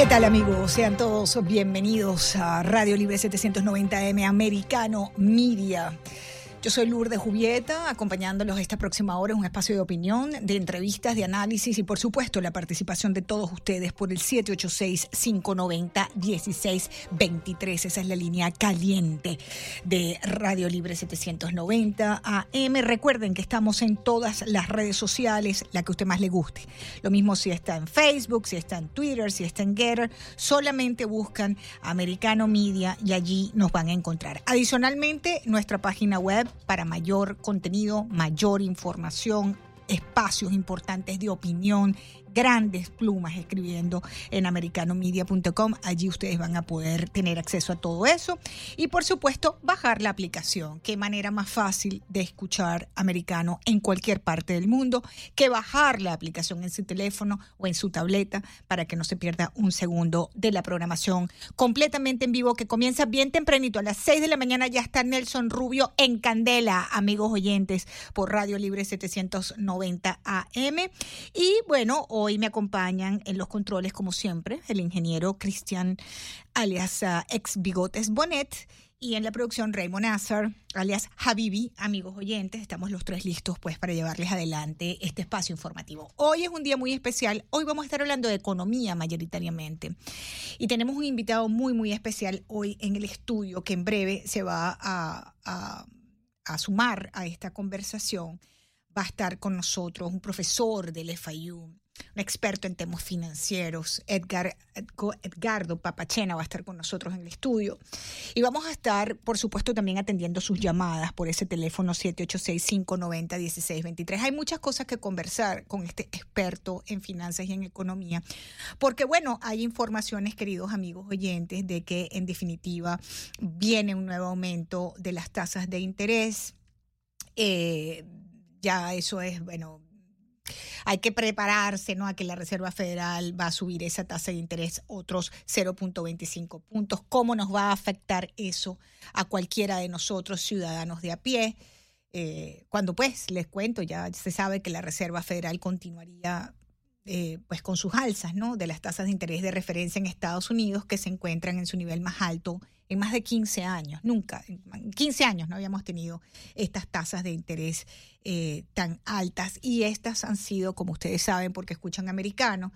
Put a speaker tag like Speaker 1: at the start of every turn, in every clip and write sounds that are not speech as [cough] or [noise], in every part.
Speaker 1: ¿Qué tal amigos? Sean todos bienvenidos a Radio Libre 790M Americano Media. Yo soy Lourdes Jubieta, acompañándolos esta próxima hora en un espacio de opinión, de entrevistas, de análisis y por supuesto la participación de todos ustedes por el 786-590-1623. Esa es la línea caliente de Radio Libre 790 AM. Recuerden que estamos en todas las redes sociales, la que a usted más le guste. Lo mismo si está en Facebook, si está en Twitter, si está en Getter. Solamente buscan Americano Media y allí nos van a encontrar. Adicionalmente, nuestra página web para mayor contenido, mayor información, espacios importantes de opinión, grandes plumas escribiendo en americanomedia.com. Allí ustedes van a poder tener acceso a todo eso. Y por supuesto, bajar la aplicación. Qué manera más fácil de escuchar americano en cualquier parte del mundo que bajar la aplicación en su teléfono o en su tableta para que no se pierda un segundo de la programación completamente en vivo que comienza bien tempranito. A las 6 de la mañana ya está Nelson Rubio en Candela, amigos oyentes, por Radio Libre 790 AM. Y bueno, Hoy me acompañan en los controles, como siempre, el ingeniero Cristian, alias uh, ex Bigotes Bonet, y en la producción Raymond Nazar, alias Habibi, amigos oyentes. Estamos los tres listos pues para llevarles adelante este espacio informativo. Hoy es un día muy especial. Hoy vamos a estar hablando de economía mayoritariamente. Y tenemos un invitado muy, muy especial hoy en el estudio que en breve se va a, a, a sumar a esta conversación. Va a estar con nosotros un profesor del FIU, un experto en temas financieros, Edgar, Edgardo Papachena va a estar con nosotros en el estudio. Y vamos a estar, por supuesto, también atendiendo sus llamadas por ese teléfono 786-590-1623. Hay muchas cosas que conversar con este experto en finanzas y en economía, porque bueno, hay informaciones, queridos amigos oyentes, de que en definitiva viene un nuevo aumento de las tasas de interés. Eh, ya eso es, bueno, hay que prepararse ¿no? a que la Reserva Federal va a subir esa tasa de interés otros 0.25 puntos. ¿Cómo nos va a afectar eso a cualquiera de nosotros, ciudadanos de a pie? Eh, cuando pues les cuento, ya se sabe que la Reserva Federal continuaría eh, pues con sus alzas ¿no? de las tasas de interés de referencia en Estados Unidos que se encuentran en su nivel más alto en más de 15 años. Nunca, en 15 años no habíamos tenido estas tasas de interés eh, tan altas y estas han sido, como ustedes saben, porque escuchan americano,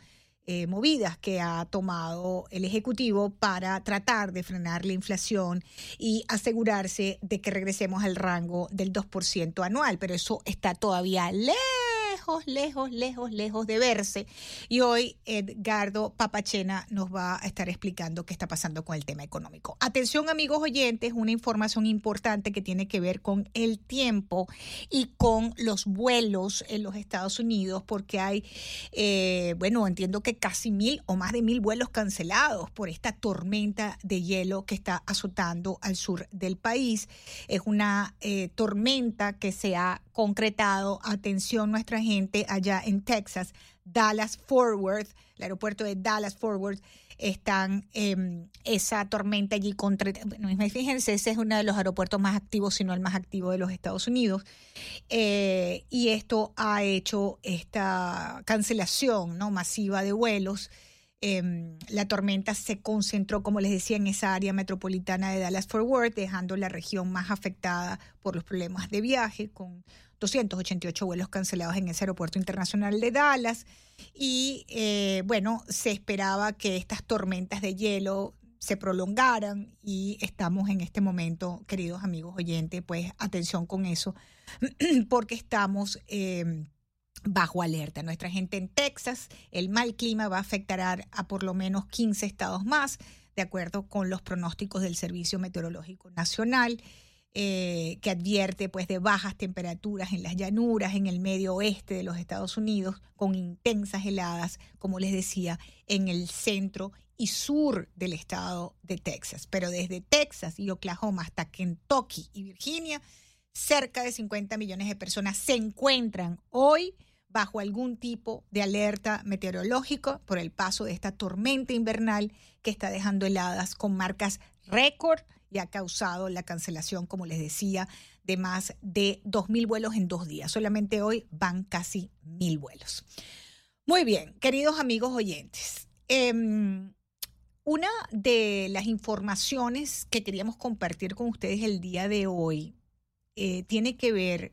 Speaker 1: eh, movidas que ha tomado el Ejecutivo para tratar de frenar la inflación y asegurarse de que regresemos al rango del 2% anual, pero eso está todavía lejos lejos, lejos, lejos, lejos de verse. Y hoy Edgardo Papachena nos va a estar explicando qué está pasando con el tema económico. Atención amigos oyentes, una información importante que tiene que ver con el tiempo y con los vuelos en los Estados Unidos, porque hay, eh, bueno, entiendo que casi mil o más de mil vuelos cancelados por esta tormenta de hielo que está azotando al sur del país. Es una eh, tormenta que se ha concretado, atención nuestra gente allá en Texas, Dallas Forward, el aeropuerto de Dallas Forward, están eh, esa tormenta allí contra, bueno, fíjense, ese es uno de los aeropuertos más activos, si no el más activo de los Estados Unidos, eh, y esto ha hecho esta cancelación ¿no? masiva de vuelos. Eh, la tormenta se concentró, como les decía, en esa área metropolitana de Dallas Fort Worth, dejando la región más afectada por los problemas de viaje, con 288 vuelos cancelados en ese aeropuerto internacional de Dallas. Y eh, bueno, se esperaba que estas tormentas de hielo se prolongaran y estamos en este momento, queridos amigos oyentes, pues atención con eso, [clears throat] porque estamos... Eh, bajo alerta. Nuestra gente en Texas, el mal clima va a afectar a, por lo menos 15 estados más, de acuerdo con los pronósticos del Servicio Meteorológico Nacional. Eh, que advierte pues de bajas temperaturas en las llanuras, en el medio oeste de los Estados Unidos, con intensas heladas, como les decía, en el centro y sur del estado de Texas. Pero desde Texas y Oklahoma hasta Kentucky y Virginia, cerca de 50 millones de personas se encuentran hoy bajo algún tipo de alerta meteorológica por el paso de esta tormenta invernal que está dejando heladas con marcas récord y ha causado la cancelación, como les decía, de más de 2.000 vuelos en dos días. Solamente hoy van casi 1.000 vuelos. Muy bien, queridos amigos oyentes. Em, una de las informaciones que queríamos compartir con ustedes el día de hoy eh, tiene que ver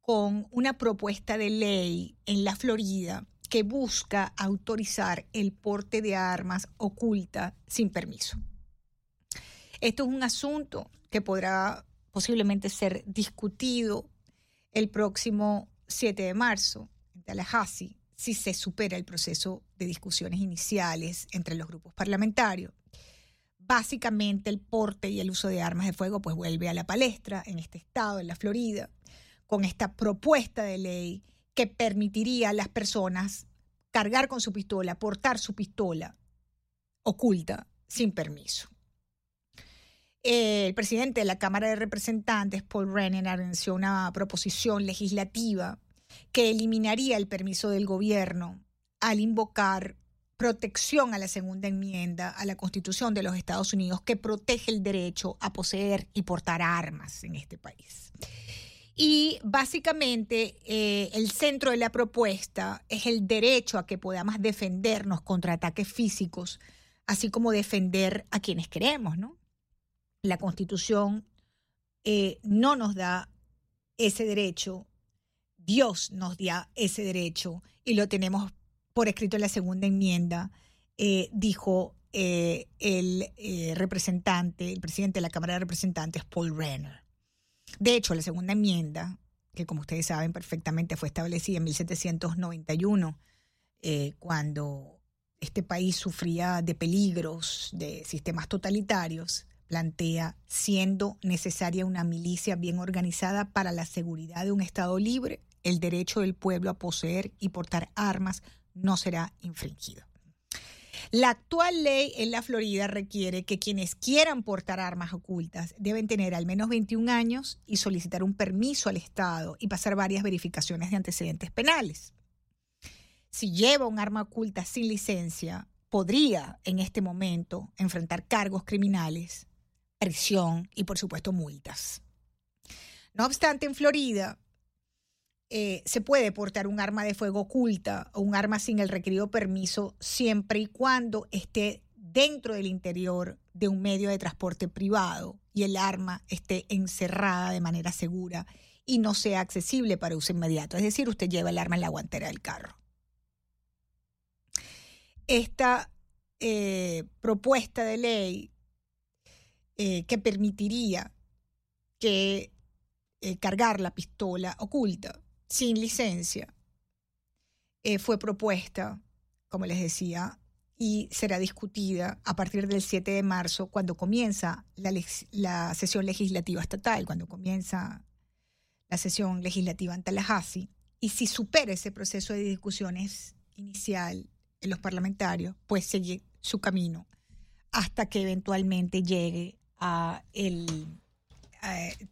Speaker 1: con una propuesta de ley en la Florida que busca autorizar el porte de armas oculta sin permiso. Esto es un asunto que podrá posiblemente ser discutido el próximo 7 de marzo en Tallahassee si se supera el proceso de discusiones iniciales entre los grupos parlamentarios. Básicamente el porte y el uso de armas de fuego pues vuelve a la palestra en este estado, en la Florida, con esta propuesta de ley que permitiría a las personas cargar con su pistola, portar su pistola oculta sin permiso. El presidente de la Cámara de Representantes, Paul Ryan, anunció una proposición legislativa que eliminaría el permiso del gobierno al invocar protección a la segunda enmienda a la Constitución de los Estados Unidos que protege el derecho a poseer y portar armas en este país. Y básicamente eh, el centro de la propuesta es el derecho a que podamos defendernos contra ataques físicos, así como defender a quienes queremos, ¿no? La Constitución eh, no nos da ese derecho, Dios nos da ese derecho y lo tenemos por escrito en la segunda enmienda, eh, dijo eh, el representante, el presidente de la Cámara de Representantes, Paul Renner. De hecho, la segunda enmienda, que como ustedes saben perfectamente fue establecida en 1791, cuando este país sufría de peligros de sistemas totalitarios, plantea, siendo necesaria una milicia bien organizada para la seguridad de un Estado libre, el derecho del pueblo a poseer y portar armas no será infringido. La actual ley en la Florida requiere que quienes quieran portar armas ocultas deben tener al menos 21 años y solicitar un permiso al Estado y pasar varias verificaciones de antecedentes penales. Si lleva un arma oculta sin licencia, podría en este momento enfrentar cargos criminales prisión y por supuesto multas. No obstante, en Florida eh, se puede portar un arma de fuego oculta o un arma sin el requerido permiso siempre y cuando esté dentro del interior de un medio de transporte privado y el arma esté encerrada de manera segura y no sea accesible para uso inmediato. Es decir, usted lleva el arma en la guantera del carro. Esta eh, propuesta de ley eh, que permitiría que eh, cargar la pistola oculta sin licencia eh, fue propuesta, como les decía, y será discutida a partir del 7 de marzo, cuando comienza la, la sesión legislativa estatal, cuando comienza la sesión legislativa en Tallahassee. Y si supera ese proceso de discusiones inicial en los parlamentarios, pues sigue su camino hasta que eventualmente llegue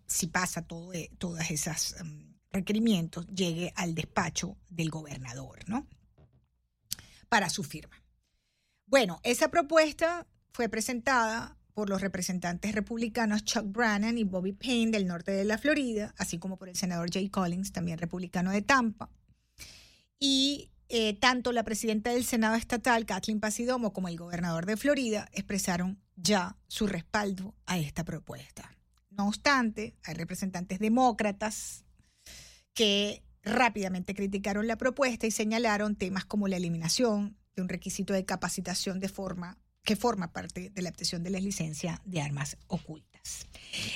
Speaker 1: si pasa todo, todas esas em, requerimientos, llegue al despacho del gobernador, ¿no? Para su firma. Bueno, esa propuesta fue presentada por los representantes republicanos Chuck Brannan y Bobby Payne del norte de la Florida, así como por el senador Jay Collins, también republicano de Tampa. Y eh, tanto la presidenta del Senado estatal, Kathleen Pasidomo, como el gobernador de Florida expresaron ya su respaldo a esta propuesta. No obstante, hay representantes demócratas que rápidamente criticaron la propuesta y señalaron temas como la eliminación de un requisito de capacitación de forma que forma parte de la obtención de la licencia de armas ocultas.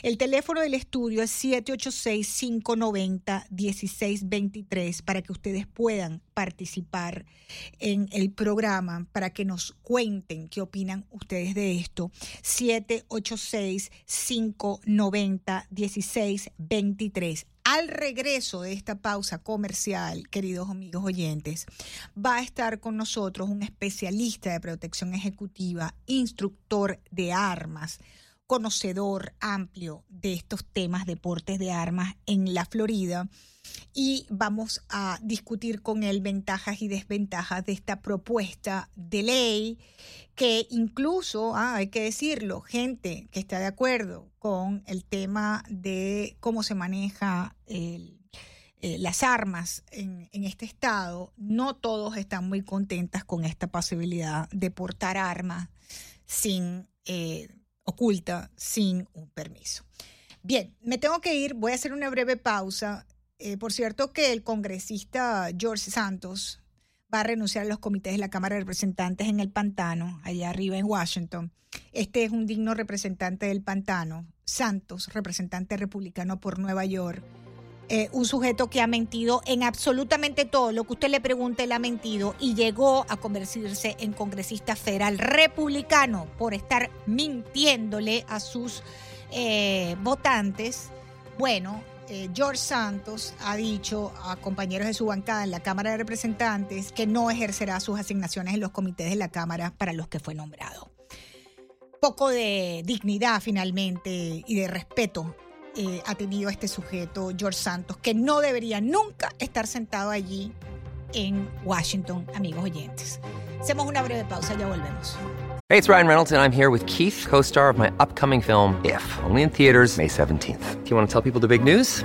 Speaker 1: El teléfono del estudio es 786-590-1623 para que ustedes puedan participar en el programa, para que nos cuenten qué opinan ustedes de esto. 786-590-1623 al regreso de esta pausa comercial, queridos amigos oyentes, va a estar con nosotros un especialista de protección ejecutiva, instructor de armas, conocedor amplio de estos temas, deportes de armas en la Florida. Y vamos a discutir con él ventajas y desventajas de esta propuesta de ley que incluso, ah, hay que decirlo, gente que está de acuerdo con el tema de cómo se maneja eh, las armas en, este estado, no todos están muy contentas con esta posibilidad de portar armas sin eh, oculta, sin un permiso. Bien, me tengo que ir, voy a hacer una breve pausa. Eh, por cierto que el congresista George Santos va a renunciar a los comités de la Cámara de Representantes en el Pantano, allá arriba en Washington. Este es un digno representante del Pantano, Santos, representante republicano por Nueva York. Eh, un sujeto que ha mentido en absolutamente todo lo que usted le pregunte, él ha mentido y llegó a convertirse en congresista federal republicano por estar mintiéndole a sus eh, votantes. Bueno, eh, George Santos ha dicho a compañeros de su bancada en la Cámara de Representantes que no ejercerá sus asignaciones en los comités de la Cámara para los que fue nombrado. Poco de dignidad finalmente y de respeto eh, ha tenido este sujeto, George Santos, que no debería nunca estar sentado allí en Washington, amigos oyentes. Hacemos una breve pausa, ya volvemos.
Speaker 2: Hey, it's Ryan Reynolds, and I'm here with Keith, co star of my upcoming film, If, only in theaters, May 17th. Do you want to tell people the big news?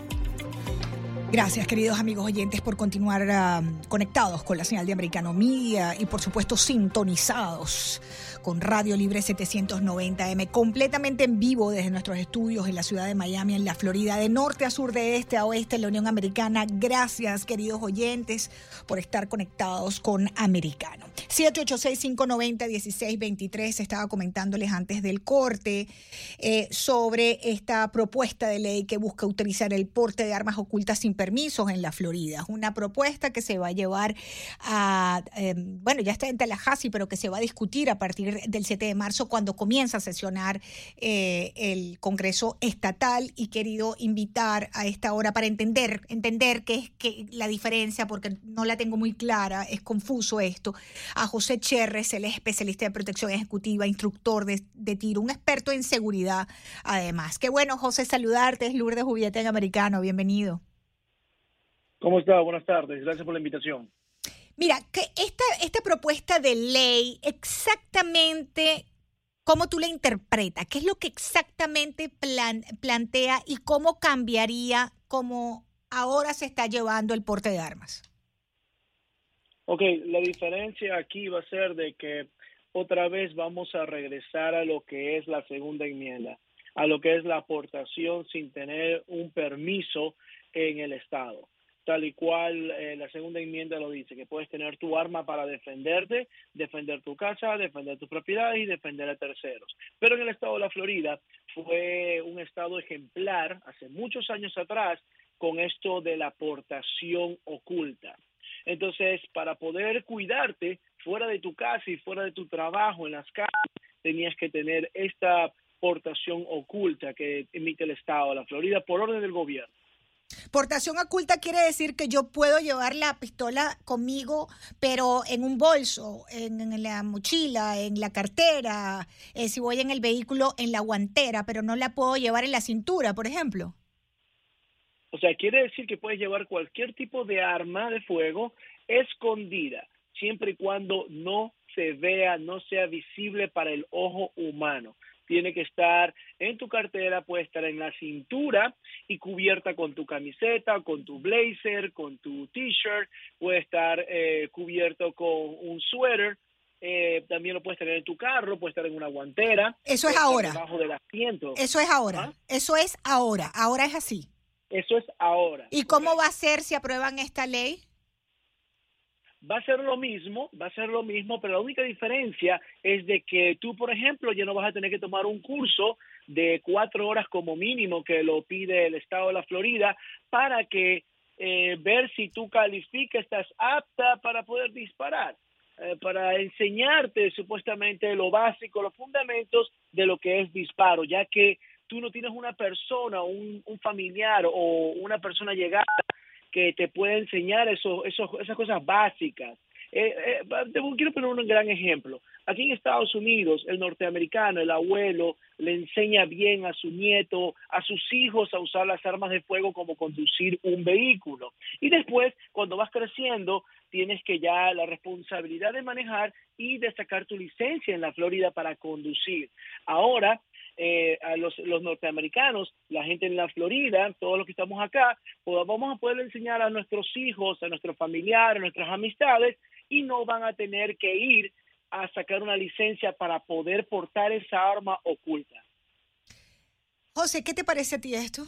Speaker 1: Gracias, queridos amigos oyentes, por continuar uh, conectados con la señal de Americano Media y, por supuesto, sintonizados con Radio Libre 790M, completamente en vivo desde nuestros estudios en la ciudad de Miami, en la Florida, de norte a sur, de este a oeste, en la Unión Americana. Gracias, queridos oyentes, por estar conectados con Americano. 786-590-1623, estaba comentándoles antes del corte eh, sobre esta propuesta de ley que busca utilizar el porte de armas ocultas sin permisos en la Florida. Es una propuesta que se va a llevar a, eh, bueno, ya está en Tallahassee, pero que se va a discutir a partir del 7 de marzo, cuando comienza a sesionar eh, el Congreso Estatal y querido invitar a esta hora para entender, entender qué es que la diferencia, porque no la tengo muy clara, es confuso esto, a José Cherres, él es especialista de protección ejecutiva, instructor de, tiro, un experto en seguridad además. Qué bueno, José, saludarte, es Lourdes Jubieta en Americano, bienvenido.
Speaker 3: ¿Cómo está? Buenas tardes, gracias por la invitación.
Speaker 1: Mira, que esta, esta propuesta de ley, exactamente cómo tú la interpretas, qué es lo que exactamente plantea y cómo cambiaría cómo ahora se está llevando el porte de armas.
Speaker 3: Ok, la diferencia aquí va a ser de que otra vez vamos a regresar a lo que es la segunda enmienda, a lo que es la aportación sin tener un permiso en el Estado tal y cual eh, la segunda enmienda lo dice, que puedes tener tu arma para defenderte, defender tu casa, defender tus propiedades y defender a terceros. Pero en el estado de la Florida fue un estado ejemplar hace muchos años atrás con esto de la aportación oculta. Entonces, para poder cuidarte fuera de tu casa y fuera de tu trabajo, en las calles, tenías que tener esta portación oculta que emite el estado de la Florida por orden del gobierno.
Speaker 1: Portación oculta quiere decir que yo puedo llevar la pistola conmigo, pero en un bolso, en, la mochila, en la cartera, eh, si voy en el vehículo, en la guantera, pero no la puedo llevar en la cintura, por ejemplo.
Speaker 3: O sea, quiere decir que puedes llevar cualquier tipo de arma de fuego escondida, siempre y cuando no se vea, no sea visible para el ojo humano tiene que estar en tu cartera, puede estar en la cintura y cubierta con tu camiseta, con tu blazer, con tu t-shirt, puede estar eh, cubierto con un suéter, eh, también lo puedes tener en tu carro, puede estar en una guantera.
Speaker 1: Eso es ahora.
Speaker 3: Debajo del asiento.
Speaker 1: Eso es ahora.
Speaker 3: ¿Ah?
Speaker 1: Eso es ahora. Ahora es así.
Speaker 3: Eso es ahora.
Speaker 1: ¿Y cómo va a ser si aprueban esta ley?
Speaker 3: va a ser lo mismo, va a ser lo mismo, pero la única diferencia es de que tú, por ejemplo, ya no vas a tener que tomar un curso de cuatro horas como mínimo que lo pide el estado de la Florida para que eh, ver si tú calificas, estás apta para poder disparar, eh, para enseñarte supuestamente lo básico, los fundamentos de lo que es disparo, ya que tú no tienes una persona, un, un familiar o una persona llegada que te puede enseñar esas cosas básicas. Eh, eh, quiero poner un gran ejemplo. Aquí en Estados Unidos, el norteamericano, el abuelo, le enseña bien a su nieto, a sus hijos a usar las armas de fuego como conducir un vehículo. Y después, cuando vas creciendo, tienes que ya la responsabilidad de manejar y de sacar tu licencia en la Florida para conducir. Ahora, eh, a los, los norteamericanos, la gente en la Florida, todos los que estamos acá, pues vamos a poder enseñar a nuestros hijos, a nuestros familiares, a nuestras amistades, y no van a tener que ir a sacar una licencia para poder portar esa arma oculta.
Speaker 1: José, ¿qué te parece a ti esto?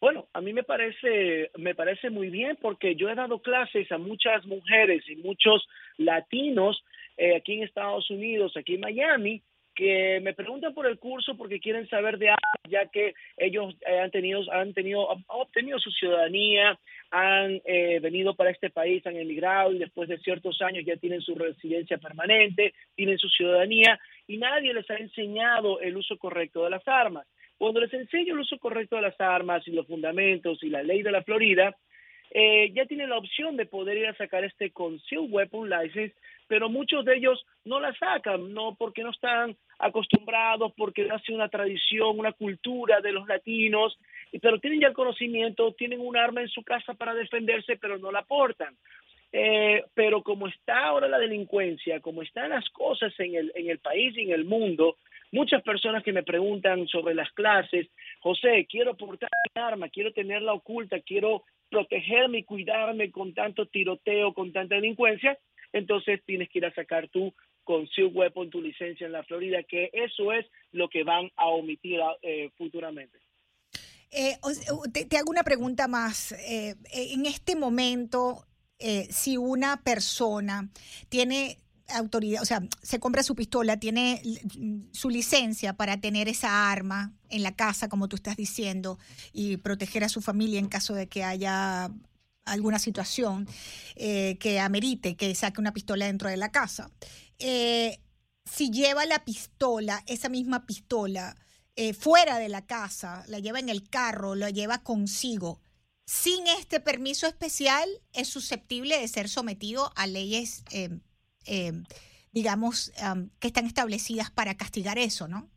Speaker 3: Bueno, a mí me parece, me parece muy bien porque yo he dado clases a muchas mujeres y muchos latinos eh, aquí en Estados Unidos, aquí en Miami, que me preguntan por el curso porque quieren saber de armas, ya que ellos eh, han tenido, han tenido, han obtenido su ciudadanía, han eh, venido para este país, han emigrado y después de ciertos años ya tienen su residencia permanente, tienen su ciudadanía y nadie les ha enseñado el uso correcto de las armas. Cuando les enseño el uso correcto de las armas y los fundamentos y la ley de la Florida, eh, ya tienen la opción de poder ir a sacar este Concealed Weapon License, pero muchos de ellos no la sacan, no porque no están acostumbrados, porque hace una tradición, una cultura de los latinos, pero tienen ya el conocimiento, tienen un arma en su casa para defenderse, pero no la portan. Eh, pero como está ahora la delincuencia, como están las cosas en el, en el país y en el mundo, muchas personas que me preguntan sobre las clases, José, quiero portar mi arma, quiero tenerla oculta, quiero protegerme y cuidarme con tanto tiroteo, con tanta delincuencia, entonces tienes que ir a sacar tu concealed weapon, tu licencia en la Florida, que eso es lo que van a omitir eh, futuramente.
Speaker 1: Eh, te, hago una pregunta más. Eh, en este momento, eh, si una persona tiene autoridad, o sea, se compra su pistola, tiene su licencia para tener esa arma en la casa, como tú estás diciendo, y proteger a su familia en caso de que haya alguna situación eh, que amerite que saque una pistola dentro de la casa. Eh, si lleva la pistola, esa misma pistola, eh, fuera de la casa, la lleva en el carro, la lleva consigo, sin este permiso especial, es susceptible de ser sometido a leyes, eh, digamos, um, que están establecidas para castigar eso, ¿no?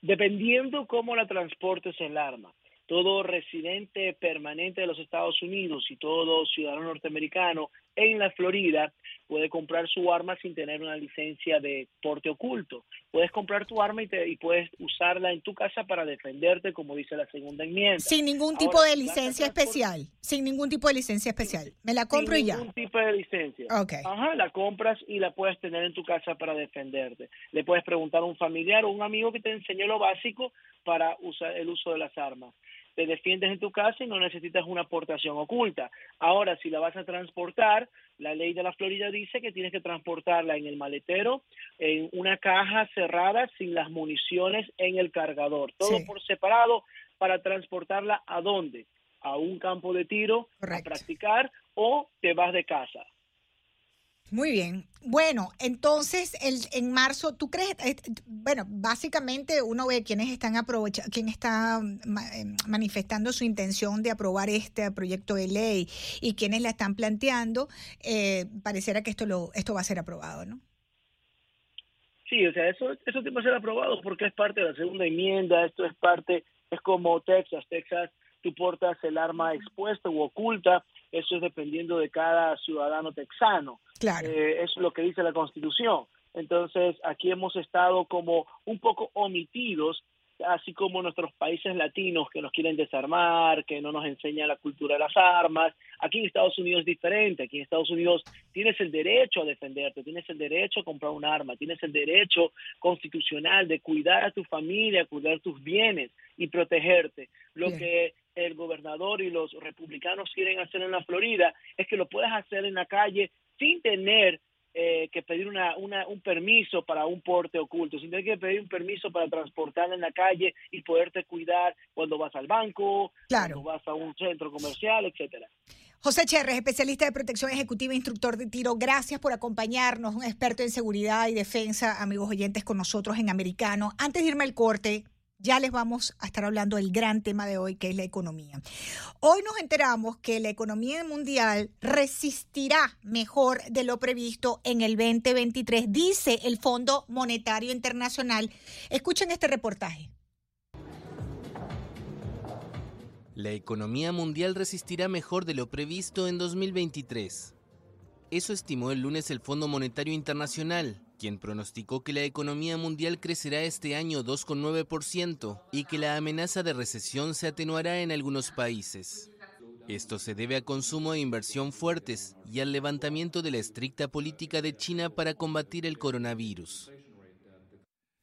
Speaker 3: Dependiendo cómo la transportes el arma, todo residente permanente de los Estados Unidos y todo ciudadano norteamericano en la Florida puede comprar su arma sin tener una licencia de porte oculto. Puedes comprar tu arma y, te- y puedes usarla en tu casa para defenderte, como dice la segunda enmienda.
Speaker 1: Sin ningún tipo
Speaker 3: Ahora,
Speaker 1: de licencia especial. Sin ningún tipo de licencia especial. Me la compro
Speaker 3: sin
Speaker 1: y ya.
Speaker 3: ningún tipo de licencia.
Speaker 1: Ok.
Speaker 3: Ajá, la compras y la puedes tener en tu casa para defenderte. Le puedes preguntar a un familiar o un amigo que te enseñó lo básico para usar el uso de las armas. Te defiendes en tu casa y no necesitas una aportación oculta. Ahora, si la vas a transportar, la ley de la Florida dice que tienes que transportarla en el maletero, en una caja cerrada, sin las municiones en el cargador. Todo
Speaker 1: Sí.
Speaker 3: por separado para transportarla a dónde? A un campo de tiro,
Speaker 1: Correcto.
Speaker 3: a practicar o te vas de casa.
Speaker 1: Muy bien. Bueno, entonces el, en marzo, ¿tú crees? eh, bueno, básicamente uno ve quienes están aprovechando, quién está ma- eh, manifestando su intención de aprobar este proyecto de ley y quienes la están planteando. Eh, pareciera que esto lo, esto va a ser aprobado, ¿no?
Speaker 3: Sí, o sea, eso, eso tiene que ser aprobado porque es parte de la segunda enmienda, esto es parte, es como Texas, Texas, tú portas el arma expuesta o oculta, eso es dependiendo de cada ciudadano texano,
Speaker 1: Claro.
Speaker 3: Eh, es lo que dice la Constitución. Entonces, aquí hemos estado como un poco omitidos así como nuestros países latinos que nos quieren desarmar, que no nos enseñan la cultura de las armas. Aquí en Estados Unidos es diferente. Aquí en Estados Unidos tienes el derecho a defenderte, tienes el derecho a comprar un arma, tienes el derecho constitucional de cuidar a tu familia, cuidar tus bienes y protegerte. Lo que el gobernador y los republicanos quieren hacer en la Florida es que lo puedas hacer en la calle sin tener eh, que pedir una, un permiso para un porte oculto, sin tener que pedir un permiso para transportar en la calle y poderte cuidar cuando vas al banco, cuando vas a un centro comercial, etcétera.
Speaker 1: José Cherres, especialista de protección ejecutiva e instructor de tiro, gracias por acompañarnos, un experto en seguridad y defensa, amigos oyentes, con nosotros en Americano. Antes de irme al corte, ya les vamos a estar hablando del gran tema de hoy, que es la economía. Hoy nos enteramos que la economía mundial resistirá mejor de lo previsto en el 2023, dice el Fondo Monetario Internacional. Escuchen este reportaje.
Speaker 4: La economía mundial resistirá mejor de lo previsto en 2023. Eso estimó el lunes el Fondo Monetario Internacional, quien pronosticó que la economía mundial crecerá este año 2,9% y que la amenaza de recesión se atenuará en algunos países. Esto se debe a consumo e inversión fuertes y al levantamiento de la estricta política de China para combatir el coronavirus.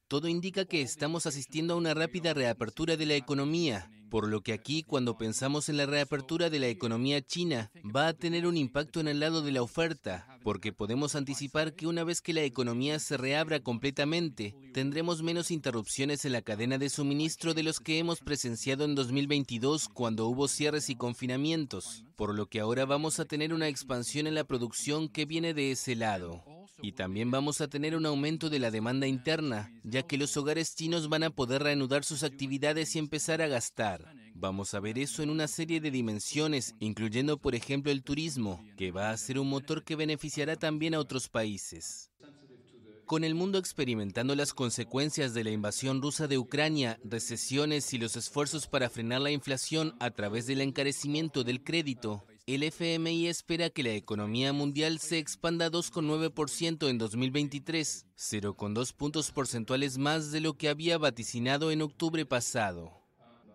Speaker 4: Todo indica que estamos asistiendo a una rápida reapertura de la economía, por lo que aquí cuando pensamos en la reapertura de la economía china va a tener un impacto en el lado de la oferta, porque podemos anticipar que una vez que la economía se reabra completamente, tendremos menos interrupciones en la cadena de suministro de los que hemos presenciado en 2022 cuando hubo cierres y confinamientos, por lo que ahora vamos a tener una expansión en la producción que viene de ese lado. Y también vamos a tener un aumento de la demanda interna, ya que los hogares chinos van a poder reanudar sus actividades y empezar a gastar. Vamos a ver eso en una serie de dimensiones, incluyendo por ejemplo el turismo, que va a ser un motor que beneficiará también a otros países. Con el mundo experimentando las consecuencias de la invasión rusa de Ucrania, recesiones y los esfuerzos para frenar la inflación a través del encarecimiento del crédito, el FMI espera que la economía mundial se expanda 2,9% en 2023, 0,2 puntos porcentuales más de lo que había vaticinado en octubre pasado.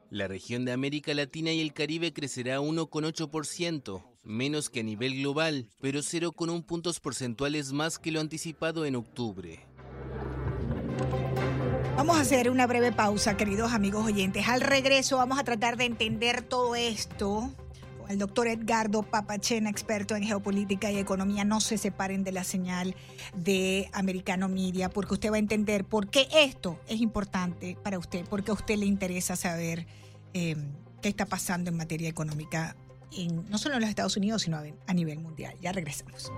Speaker 4: La región de América Latina y el Caribe crecerá 1,8%, menos que a nivel global, pero 0,1 puntos porcentuales más que lo anticipado en octubre.
Speaker 1: Vamos a hacer una breve pausa, queridos amigos oyentes. Al regreso vamos a tratar de entender todo esto el doctor Edgardo Papachena, experto en geopolítica y economía. No se separen de la señal de Americano Media, porque usted va a entender por qué esto es importante para usted, porque a usted le interesa saber eh, qué está pasando en materia económica, no solo en los Estados Unidos, sino a nivel mundial. Ya regresamos.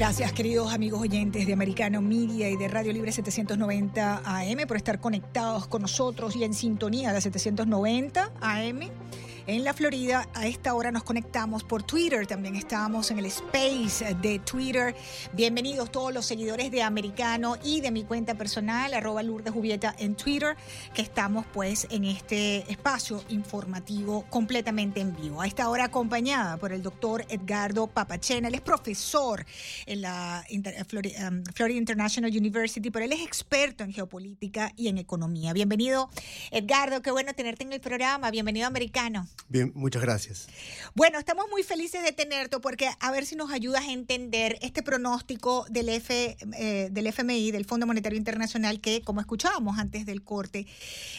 Speaker 1: Gracias, queridos amigos oyentes de Americano Media y de Radio Libre 790 AM por estar conectados con nosotros y en sintonía de 790 AM en la Florida. A esta hora nos conectamos por Twitter, también estamos en el space de Twitter. Bienvenidos todos los seguidores de Americano y de mi cuenta personal, arroba Lourdes Jubieta en Twitter, que estamos pues en este espacio informativo completamente en vivo. A esta hora acompañada por el doctor Edgardo Papachena, él es profesor en la Florida, um, Florida International University, pero él es experto en geopolítica y en economía. Bienvenido, Edgardo, qué bueno tenerte en el programa. Bienvenido, Americano.
Speaker 5: Bien, muchas gracias.
Speaker 1: Bueno, estamos muy felices de tenerte porque a ver si nos ayudas a entender este pronóstico del, F, eh, del FMI, del Fondo Monetario Internacional, que como escuchábamos antes del corte,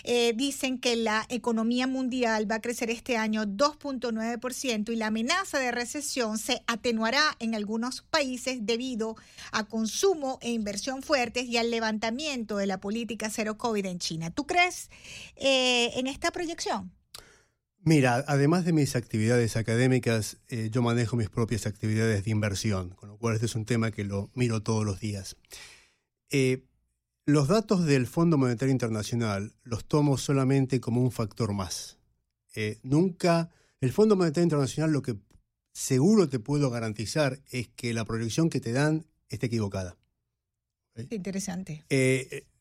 Speaker 1: eh, dicen que la economía mundial va a crecer este año 2.9% y la amenaza de recesión se atenuará en algunos países debido a consumo e inversión fuertes y al levantamiento de la política cero COVID en China. ¿Tú crees eh, en esta proyección?
Speaker 5: Mira, además de mis actividades académicas, eh, yo manejo mis propias actividades de inversión, con lo cual este es un tema que lo miro todos los días. Eh, los datos del Fondo Monetario Internacional los tomo solamente como un factor más. Eh, nunca, el Fondo Monetario Internacional lo que seguro te puedo garantizar es que la proyección que te dan está equivocada.
Speaker 1: Interesante.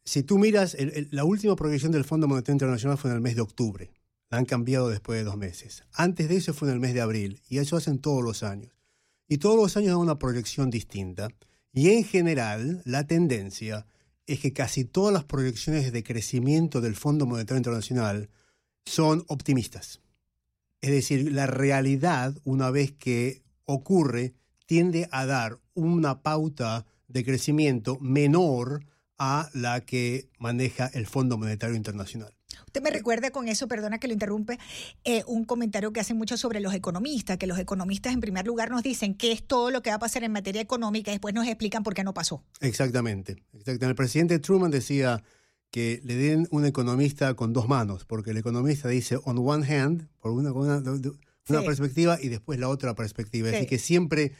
Speaker 5: Si tú miras, la última proyección del Fondo Monetario Internacional fue en el mes de octubre. La han cambiado después de dos meses. Antes de eso fue en el mes de abril. Y eso hacen todos los años. Y todos los años dan una proyección distinta. Y en general, la tendencia es que casi todas las proyecciones de crecimiento del Fondo Monetario Internacional son optimistas. Es decir, la realidad, una vez que ocurre, tiende a dar una pauta de crecimiento menor a la que maneja el Fondo Monetario Internacional.
Speaker 1: Usted me recuerda con eso, perdona que lo interrumpe, eh, un comentario que hacen mucho sobre los economistas, que los economistas en primer lugar nos dicen qué es todo lo que va a pasar en materia económica y después nos explican por qué no pasó.
Speaker 5: Exactamente, exactamente. El presidente Truman decía que le den un economista con dos manos, porque el economista dice on one hand, por una, una, perspectiva, y después la otra perspectiva. Así que siempre...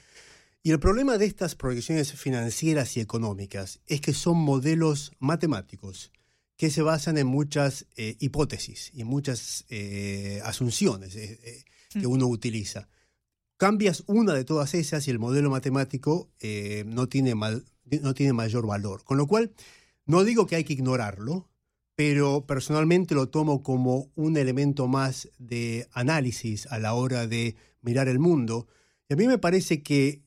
Speaker 5: Y el problema de estas proyecciones financieras y económicas es que son modelos matemáticos que se basan en muchas eh, hipótesis y muchas eh, asunciones eh, que mm. uno utiliza. Cambias una de todas esas y el modelo matemático no, tiene no tiene mayor valor. Con lo cual, no digo que hay que ignorarlo, pero personalmente lo tomo como un elemento más de análisis a la hora de mirar el mundo. Y a mí me parece que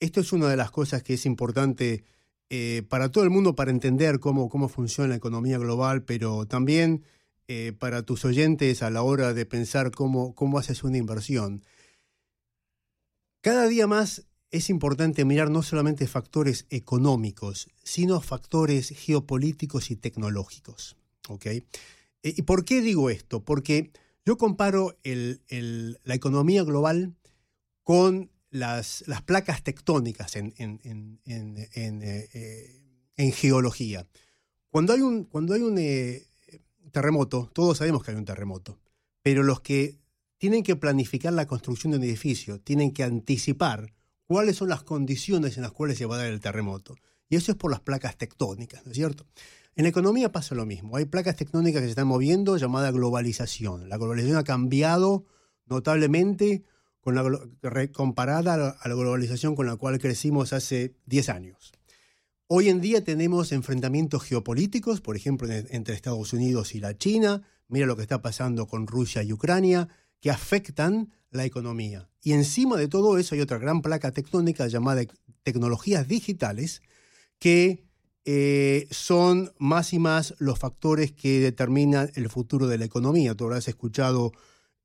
Speaker 5: esto es una de las cosas que es importante eh, para todo el mundo para entender cómo, cómo funciona la economía global, pero también eh, para tus oyentes a la hora de pensar cómo, cómo haces una inversión. Cada día más es importante mirar no solamente factores económicos, sino factores geopolíticos y tecnológicos. ¿okay? Eh, ¿Y por qué digo esto? Porque yo comparo la economía global con las, las placas tectónicas en, en, en, eh, en, geología. Cuando hay un, cuando hay un eh, terremoto, todos sabemos que hay un terremoto, pero los que tienen que planificar la construcción de un edificio tienen que anticipar cuáles son las condiciones en las cuales se va a dar el terremoto. Y eso es por las placas tectónicas, ¿no es cierto? En la economía pasa lo mismo. Hay placas tectónicas que se están moviendo llamada globalización. La globalización ha cambiado notablemente con la, comparada a la globalización con la cual crecimos hace 10 años. Hoy en día tenemos enfrentamientos geopolíticos, por ejemplo, entre Estados Unidos y la China, mira lo que está pasando con Rusia y Ucrania, que afectan la economía. Y encima de todo eso hay otra gran placa tectónica llamada tecnologías digitales, que eh, son más y más los factores que determinan el futuro de la economía. Tú habrás escuchado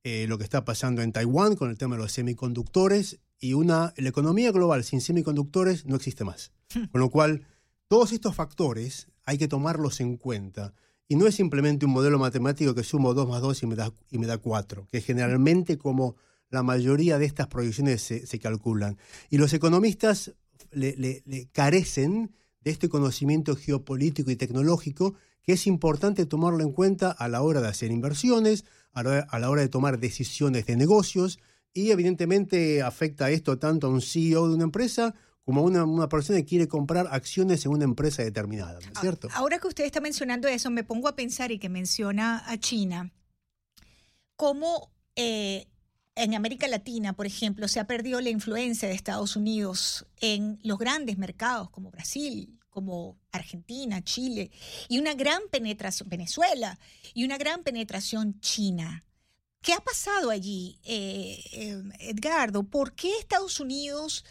Speaker 5: eh, lo que está pasando en Taiwán con el tema de los semiconductores y una, la economía global sin semiconductores no existe más. Hmm. Con lo cual, todos estos factores hay que tomarlos en cuenta. Y no es simplemente un modelo matemático que sumo 2 más 2 y me da, y me da 4, que generalmente como la mayoría de estas proyecciones se, calculan. Y los economistas le, carecen de este conocimiento geopolítico y tecnológico que es importante tomarlo en cuenta a la hora de hacer inversiones, a la, hora de tomar decisiones de negocios y evidentemente afecta esto tanto a un CEO de una empresa como a una, persona que quiere comprar acciones en una empresa determinada, ¿no es ah, cierto?
Speaker 1: Ahora que usted está mencionando eso, me pongo a pensar y que menciona a China, cómo eh, en América Latina, por ejemplo, se ha perdido la influencia de Estados Unidos en los grandes mercados como Brasil, como Argentina, Chile, y una gran penetración, Venezuela, y una gran penetración china. ¿Qué ha pasado allí, eh, eh, Edgardo? ¿Por qué Estados Unidos,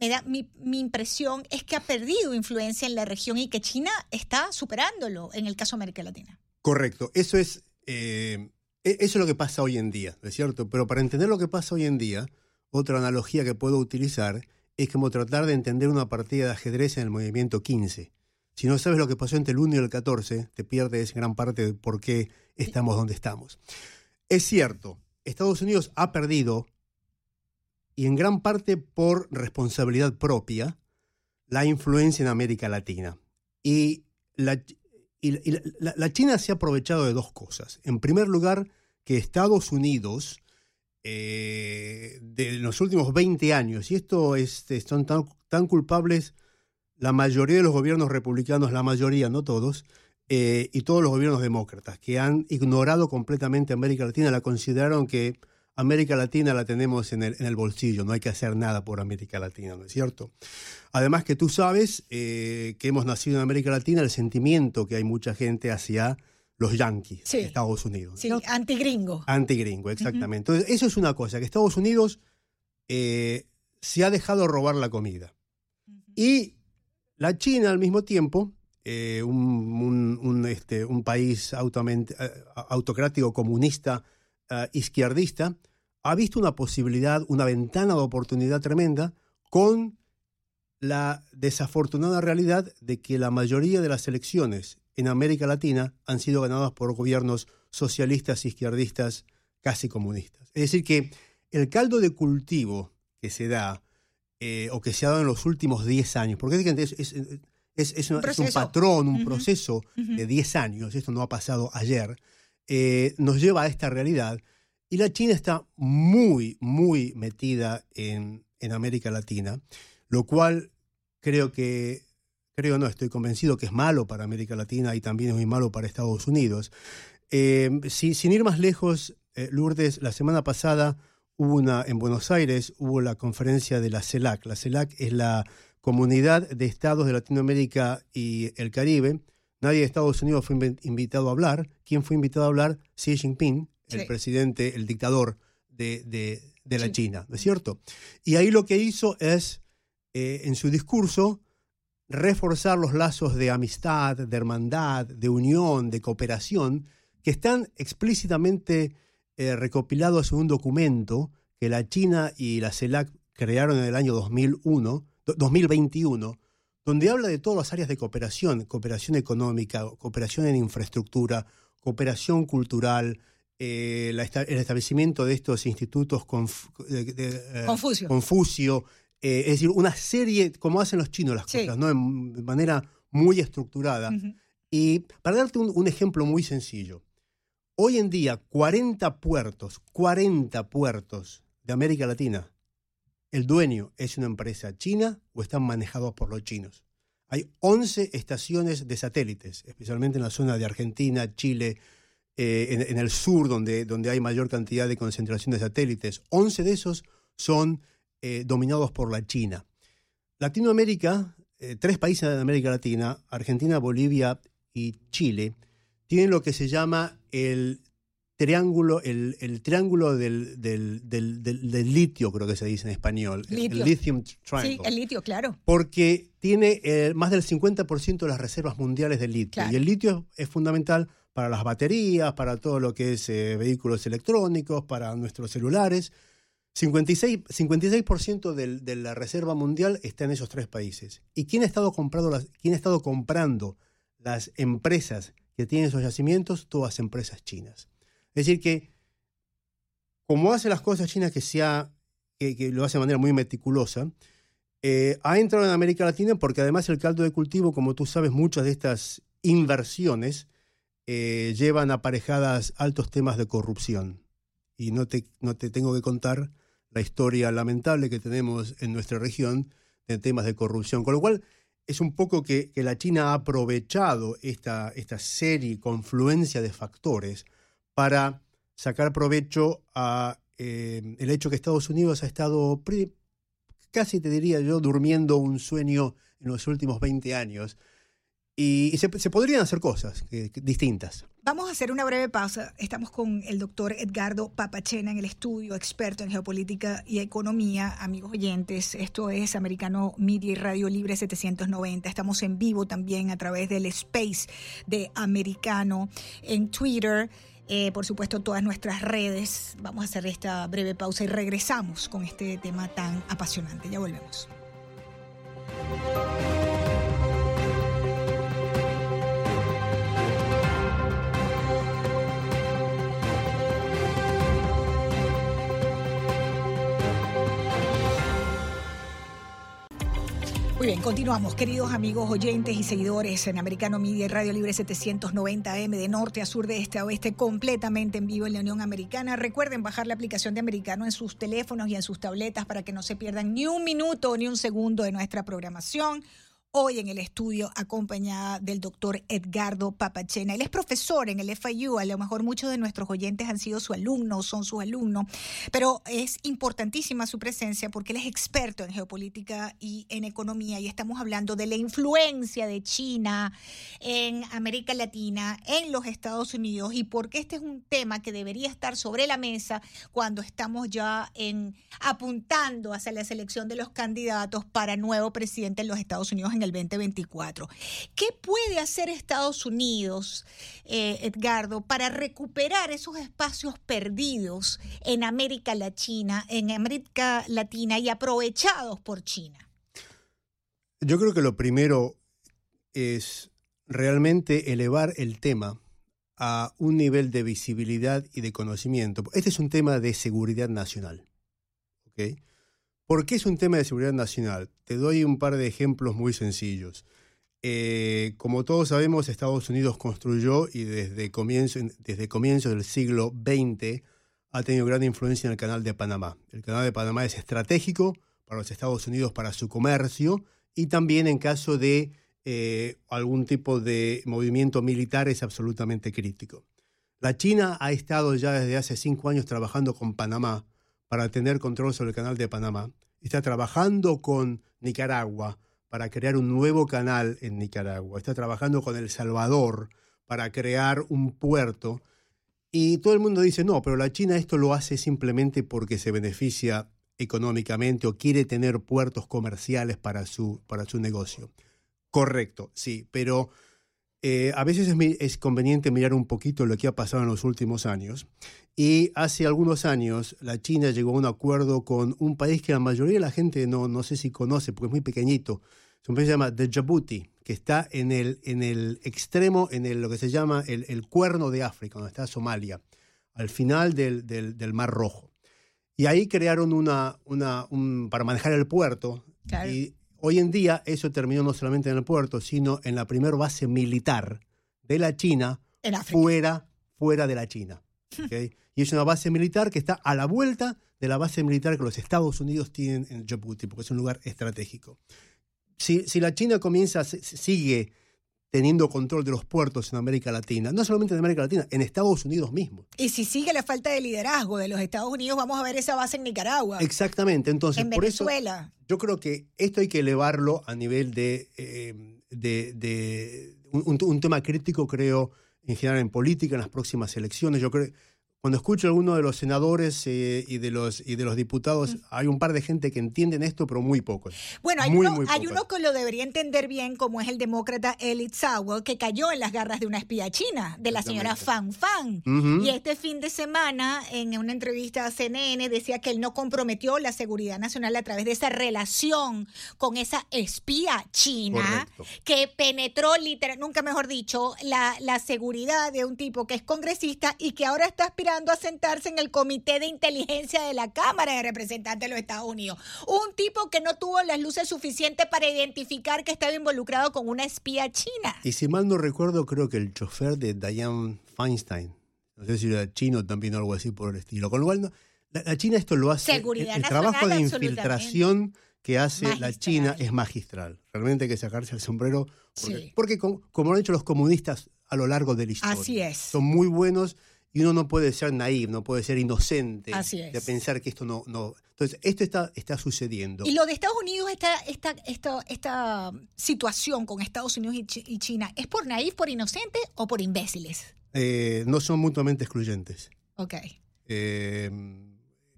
Speaker 1: me da, mi, impresión es que ha perdido influencia en la región y que China está superándolo en el caso de América Latina?
Speaker 5: Correcto, eso es, eh, e, eso es lo que pasa hoy en día, ¿es cierto? Pero para entender lo que pasa hoy en día, otra analogía que puedo utilizar es como tratar de entender una partida de ajedrez en el movimiento 15. Si no sabes lo que pasó entre el 1 y el 14, te pierdes gran parte de por qué estamos donde estamos. Es cierto, Estados Unidos ha perdido, y en gran parte por responsabilidad propia, la influencia en América Latina. Y la, la China se ha aprovechado de dos cosas. En primer lugar, que Estados Unidos eh, de los últimos 20 años, y esto este, son tan, culpables la mayoría de los gobiernos republicanos, la mayoría, no todos, eh, y todos los gobiernos demócratas, que han ignorado completamente América Latina, la consideraron que América Latina la tenemos en el, en el, bolsillo, no hay que hacer nada por América Latina, ¿no es cierto? Además que tú sabes eh, que hemos nacido en América Latina, el sentimiento que hay mucha gente hacia los yanquis
Speaker 1: Sí.
Speaker 5: de Estados Unidos.
Speaker 1: Sí,
Speaker 5: ¿no?
Speaker 1: antigringo.
Speaker 5: Antigringo, exactamente. Entonces, eso es una cosa, que Estados Unidos eh, se ha dejado robar la comida. Y la China, al mismo tiempo, eh, un, un- un, este, un país eh, autocrático, comunista, eh, izquierdista, ha visto una posibilidad, una ventana de oportunidad tremenda con la desafortunada realidad de que la mayoría de las elecciones en América Latina han sido ganadas por gobiernos socialistas, izquierdistas, casi comunistas. Es decir, que el caldo de cultivo que se da eh, o que se ha dado en los últimos 10 años, porque es, es, es- es- una-
Speaker 1: Un
Speaker 5: es un patrón, un
Speaker 1: Ujú.
Speaker 5: proceso
Speaker 1: Ujú.
Speaker 5: de 10 años, esto no ha pasado ayer, eh, nos lleva a esta realidad. Y la China está muy, muy metida en, en América Latina, lo cual creo que, creo no, estoy convencido que es malo para América Latina y también es muy malo para Estados Unidos. Eh, si- sin ir más lejos, eh, Lourdes, la semana pasada hubo una, en Buenos Aires hubo la conferencia de la CELAC. La CELAC es la Comunidad de Estados de Latinoamérica y el Caribe. Nadie de Estados Unidos fue invi- invitado a hablar. ¿Quién fue invitado a hablar? Xi Jinping, el
Speaker 1: Sí.
Speaker 5: presidente, el dictador de, de- de la
Speaker 1: Sí.
Speaker 5: China, ¿no es cierto? Y ahí lo que hizo es, eh, en su discurso, reforzar los lazos de amistad, de hermandad, de unión, de cooperación, que están explícitamente eh, recopilados en un documento que la China y la CELAC crearon en el año 2001, do- 2021, donde habla de todas las áreas de cooperación, cooperación económica, cooperación en infraestructura, cooperación cultural, eh, la el establecimiento de estos institutos conf- de- de, eh,
Speaker 1: Confucio.
Speaker 5: Confucio, eh, es decir, una serie, como hacen los chinos las
Speaker 1: Sí.
Speaker 5: cosas, ¿no? En- de manera muy estructurada. Y para darte un, un ejemplo muy sencillo, hoy en día 40 puertos, 40 puertos de América Latina, el dueño es una empresa china o están manejados por los chinos. Hay 11 estaciones de satélites, especialmente en la zona de Argentina, Chile, eh, en, en el sur, donde, donde hay mayor cantidad de concentración de satélites. 11 de esos son eh, dominados por la China. Latinoamérica, eh, tres países de América Latina, Argentina, Bolivia y Chile, tienen lo que se llama el triángulo, el, el triángulo del, del- del- del- litio, creo que se dice en español. el-
Speaker 1: Litio.
Speaker 5: El lithium
Speaker 1: Sí,
Speaker 5: triangle.
Speaker 1: el litio, claro.
Speaker 5: Porque tiene eh, más del 50% de las reservas mundiales de litio.
Speaker 1: Claro.
Speaker 5: Y el litio es fundamental para las baterías, para todo lo que es eh, vehículos electrónicos, para nuestros celulares. 56%, 56% del- de la reserva mundial está en esos tres países. ¿Y quién ha estado comprando las, quién ha estado comprando las empresas que tienen esos yacimientos? Todas empresas chinas. Es decir que, como hace las cosas China, que, sea, que, lo hace de manera muy meticulosa, eh, ha entrado en América Latina porque además el caldo de cultivo, como tú sabes, muchas de estas inversiones eh, llevan aparejadas altos temas de corrupción. Y no te, no te tengo que contar la historia lamentable que tenemos en nuestra región de temas de corrupción. Con lo cual, es un poco que, la China ha aprovechado esta, esta serie, confluencia de factores para sacar provecho a eh, el hecho que Estados Unidos ha estado casi te diría yo durmiendo un sueño en los últimos 20 años y, se, podrían hacer cosas distintas.
Speaker 1: Vamos a hacer una breve pausa. Estamos con el doctor Edgardo Papachena en el estudio, experto en geopolítica y economía. Amigos oyentes, esto es Americano Media y Radio Libre 790. Estamos en vivo también a través del space de Americano en Twitter. Eh, por supuesto, todas nuestras redes. Vamos a hacer esta breve pausa y regresamos con este tema tan apasionante. Ya volvemos. Muy bien, continuamos, queridos amigos oyentes y seguidores en Americano Media y Radio Libre 790M de norte a sur, de este a oeste, completamente en vivo en la Unión Americana. Recuerden bajar la aplicación de Americano en sus teléfonos y en sus tabletas para que no se pierdan ni un minuto ni un segundo de nuestra programación. Hoy en el estudio acompañada del doctor Edgardo Papachena. Él es profesor en el FIU, a lo mejor muchos de nuestros oyentes han sido su alumno, son sus alumnos, pero es importantísima su presencia porque él es experto en geopolítica y en economía y estamos hablando de la influencia de China en América Latina, en los Estados Unidos y porque este es un tema que debería estar sobre la mesa cuando estamos ya en apuntando hacia la selección de los candidatos para nuevo presidente en los Estados Unidos el 2024. ¿Qué puede hacer Estados Unidos, eh, Edgardo, para recuperar esos espacios perdidos en América Latina, en América Latina y aprovechados por China?
Speaker 5: Yo creo que lo primero es realmente elevar el tema a un nivel de visibilidad y de conocimiento. Este es un tema de seguridad nacional. ¿okay? ¿Por qué es un tema de seguridad nacional? Te doy un par de ejemplos muy sencillos. Eh, como todos sabemos, Estados Unidos construyó y desde comienzo, desde comienzo del siglo XX ha tenido gran influencia en el canal de Panamá. El canal de Panamá es estratégico para los Estados Unidos, para su comercio y también en caso de eh, algún tipo de movimiento militar es absolutamente crítico. La China ha estado ya desde hace cinco años trabajando con Panamá para tener control sobre el canal de Panamá. Está trabajando con Nicaragua para crear un nuevo canal en Nicaragua. Está trabajando con El Salvador para crear un puerto. Y todo el mundo dice, no, pero la China esto lo hace simplemente porque se beneficia económicamente o quiere tener puertos comerciales para su, para su negocio. Correcto, sí, pero eh, a veces es, es, conveniente mirar un poquito lo que ha pasado en los últimos años. Y hace algunos años la China llegó a un acuerdo con un país que la mayoría de la gente no, no sé si conoce porque es muy pequeñito. Es un país que se llama Djibouti, que está en el, en el extremo, en el, lo que se llama el, el cuerno de África, donde está Somalia, al final del, del, del Mar Rojo. Y ahí crearon una, una un, para manejar el puerto.
Speaker 1: Claro.
Speaker 5: Y Hoy en día eso terminó no solamente en el puerto, sino en la primera base militar de la China fuera, fuera de la China. [laughs] ¿okay? Y es una base militar que está a la vuelta de la base militar que los Estados Unidos tienen en Djibouti, porque es un lugar estratégico. Si, si la China comienza, sigue teniendo control de los puertos en América Latina, no solamente en América Latina, en Estados Unidos mismo.
Speaker 1: Y si sigue la falta de liderazgo de los Estados Unidos, vamos a ver esa base en Nicaragua.
Speaker 5: Exactamente, entonces
Speaker 1: en
Speaker 5: por
Speaker 1: Venezuela.
Speaker 5: eso yo creo que esto hay que elevarlo a nivel de, eh, de, de un, un, tema crítico, creo, en general en política, en las próximas elecciones. Yo creo cuando escucho a algunos de los senadores eh, y, de los, y de los diputados, hay un par de gente que entienden esto, pero muy pocos.
Speaker 1: Bueno, hay, muy, uno, muy hay uno, que lo debería entender bien, como es el demócrata Elliot Sauer, que cayó en las garras de una espía china, de la señora Fan Fan. Uh -huh. Y este fin de semana, en una entrevista a CNN, decía que él no comprometió la seguridad nacional a través de esa relación con esa espía china Correcto. que penetró, literal, nunca mejor dicho, la, la seguridad de un tipo que es congresista y que ahora está aspirando a sentarse en el Comité de Inteligencia de la Cámara de Representantes de los Estados Unidos. Un tipo que no tuvo las luces suficientes para identificar que estaba involucrado con una espía china.
Speaker 5: Y si mal no recuerdo, creo que el chofer de Diane Feinstein, no sé si era chino también o algo así por el estilo. Con lo cual, no, la, la, China esto lo hace.
Speaker 1: Seguridad
Speaker 5: el, el trabajo de infiltración que hace magistral. la China es magistral. Realmente hay que sacarse el sombrero. Porque,
Speaker 1: sí.
Speaker 5: porque como, como, lo han hecho los comunistas a lo largo de la historia.
Speaker 1: Así es.
Speaker 5: Son muy buenos y uno no puede ser naive, no puede ser inocente
Speaker 1: es.
Speaker 5: de pensar que esto no, no. Entonces, esto está, está sucediendo.
Speaker 1: Y lo de Estados Unidos, esta, esta, esta, esta situación con Estados Unidos y, Ch y China, ¿es por naive, por inocente o por imbéciles?
Speaker 5: Eh, no son mutuamente excluyentes.
Speaker 1: Ok.
Speaker 5: Eh,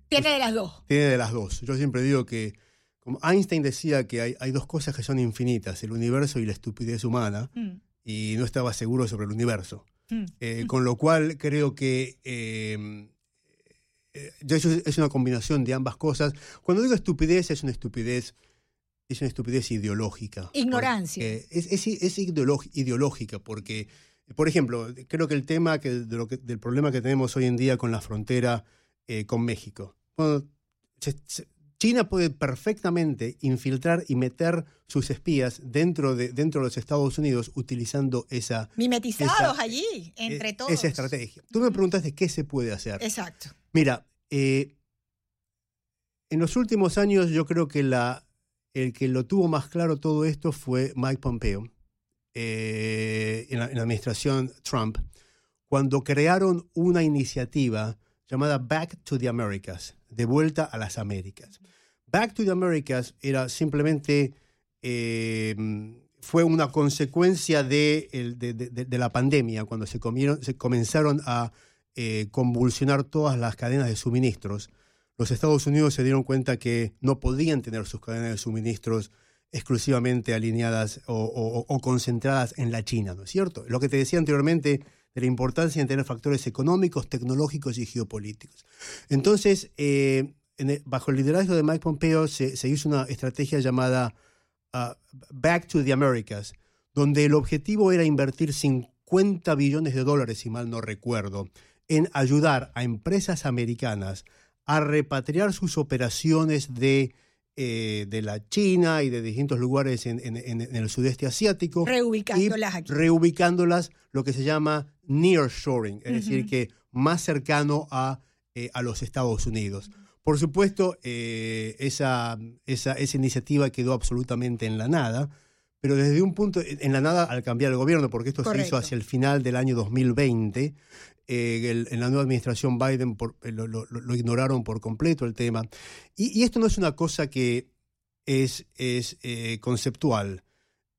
Speaker 1: tiene de las dos.
Speaker 5: Tiene de las dos. Yo siempre digo que, como Einstein decía que hay, hay dos cosas que son infinitas, el universo y la estupidez humana, mm. y no estaba seguro sobre el universo. Eh, con lo cual creo que eh, eh, es una combinación de ambas cosas. Cuando digo estupidez, es una estupidez, es una estupidez ideológica.
Speaker 1: Ignorancia.
Speaker 5: Es, es, es ideológica porque, por ejemplo, creo que el tema que, de lo que, del problema que tenemos hoy en día con la frontera eh, con México. Bueno, se, se, China puede perfectamente infiltrar y meter sus espías dentro de, dentro de los Estados Unidos utilizando esa...
Speaker 1: Mimetizados
Speaker 5: esa,
Speaker 1: allí, entre todos.
Speaker 5: Esa estrategia. Tú me preguntaste qué se puede hacer.
Speaker 1: Exacto.
Speaker 5: Mira, eh, en los últimos años yo creo que la, el que lo tuvo más claro todo esto fue Mike Pompeo eh, en, la, en la administración Trump, cuando crearon una iniciativa llamada Back to the Americas, de vuelta a las Américas. Back to the Americas era simplemente, eh, fue una consecuencia de, la pandemia, cuando se, comenzaron a eh, convulsionar todas las cadenas de suministros. Los Estados Unidos se dieron cuenta que no podían tener sus cadenas de suministros exclusivamente alineadas o- o concentradas en la China, ¿no es cierto? Lo que te decía anteriormente de la importancia de tener factores económicos, tecnológicos y geopolíticos. Entonces, eh, bajo el liderazgo de Mike Pompeo se, se hizo una estrategia llamada ah, Back to the Americas, donde el objetivo era invertir 50 billones de dólares, si mal no recuerdo, en ayudar a empresas americanas a repatriar sus operaciones de, eh, de la China y de distintos lugares en, en- el sudeste asiático
Speaker 1: Reubicándolas
Speaker 5: y
Speaker 1: aquí.
Speaker 5: reubicándolas lo que se llama nearshoring, es decir, que más cercano a, eh, a los Estados Unidos. Por supuesto, eh, esa, esa, esa iniciativa quedó absolutamente en la nada, pero desde un punto, en la nada al cambiar el gobierno, porque esto se hizo hacia el final del año 2020, eh, en la nueva administración Biden eh, lo, ignoraron por completo el tema. Y, esto no es una cosa que es, eh, conceptual.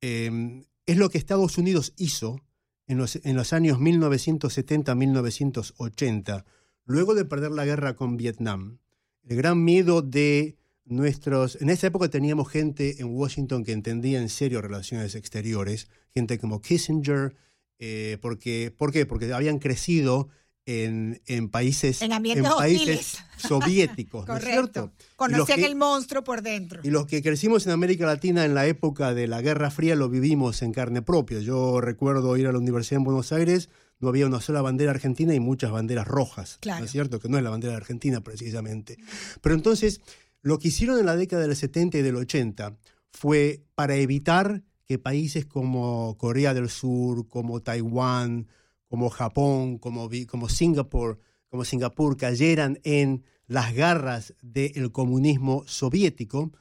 Speaker 5: Eh, es lo que Estados Unidos hizo en los años 1970-1980, luego de perder la guerra con Vietnam. El gran miedo de nuestros... En esa época teníamos gente en Washington que entendía en serio relaciones exteriores, gente como Kissinger, eh, porque, ¿por qué? Porque habían crecido en, en países,
Speaker 1: En ambientes
Speaker 5: países [laughs] soviéticos, ¿no es
Speaker 1: Correcto.
Speaker 5: cierto?
Speaker 1: Conocían
Speaker 5: que-
Speaker 1: el monstruo por dentro.
Speaker 5: y los que crecimos en América Latina en la época de la Guerra Fría lo vivimos en carne propia. Yo recuerdo ir a la universidad en Buenos Aires, no había una sola bandera argentina y muchas banderas rojas.
Speaker 1: Claro.
Speaker 5: ¿No es cierto? Que no es la bandera de Argentina precisamente. Pero entonces, lo que hicieron en la década del 70 y del 80 fue para evitar que países como Corea del Sur, como Taiwán, como Japón, como, como Singapur, como Singapur cayeran en las garras del comunismo soviético,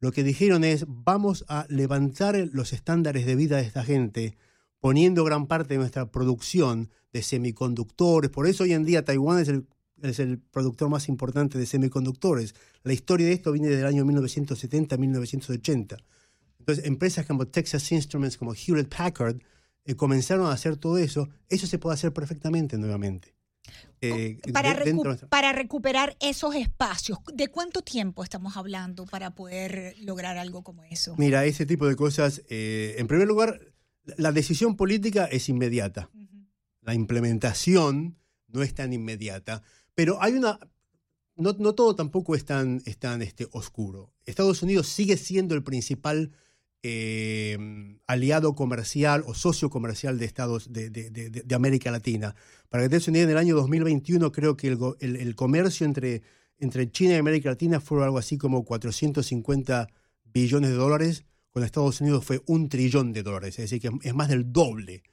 Speaker 5: lo que dijeron es vamos a levantar los estándares de vida de esta gente, poniendo gran parte de nuestra producción de semiconductores. Por eso hoy en día Taiwán es el, es el productor más importante de semiconductores. La historia de esto viene del año 1970-1980. Entonces, empresas como Texas Instruments, como Hewlett Packard, eh, comenzaron a hacer todo eso. Eso se puede hacer perfectamente nuevamente. Eh,
Speaker 1: Para, recu-
Speaker 5: nuestra-
Speaker 1: recuperar esos espacios, ¿de cuánto tiempo estamos hablando para poder lograr algo como eso?
Speaker 5: Mira, ese tipo de cosas, eh, en primer lugar, la decisión política es inmediata. La implementación no es tan inmediata, pero hay una... No, no todo tampoco es tan, es tan, este, oscuro. Estados Unidos sigue siendo el principal eh, aliado comercial o socio comercial de Estados de, de- de- América Latina. Para que te des en el año 2021 creo que el- el comercio entre, entre China y América Latina fue algo así como 450 billones de dólares. Con Estados Unidos fue un trillón de dólares, es decir, que es más del doble.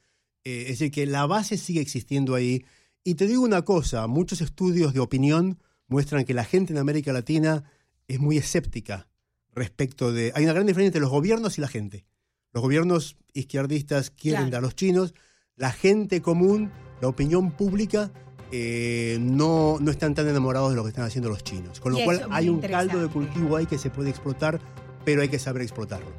Speaker 5: Eh, es decir, que la base sigue existiendo ahí. Y te digo una cosa, muchos estudios de opinión muestran que la gente en América Latina es muy escéptica respecto de... Hay una gran diferencia entre los gobiernos y la gente. Los gobiernos izquierdistas quieren
Speaker 1: Claro.
Speaker 5: a los chinos, la gente común, la opinión pública, eh, no, no están tan enamorados de lo que están haciendo los chinos. Con lo cual hay un caldo de cultivo ahí que se puede explotar, pero hay que saber explotarlo.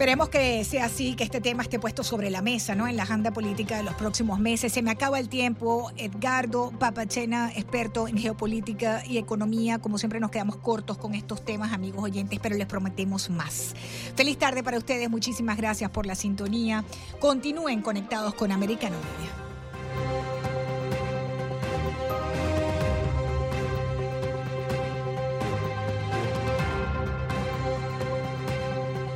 Speaker 1: Esperemos que sea así, que este tema esté puesto sobre la mesa, ¿no? En la agenda política de los próximos meses. Se me acaba el tiempo. Edgardo Papachena, experto en geopolítica y economía. Como siempre nos quedamos cortos con estos temas, amigos oyentes, pero les prometemos más. Feliz tarde para ustedes. Muchísimas gracias por la sintonía. Continúen conectados con Americano Media.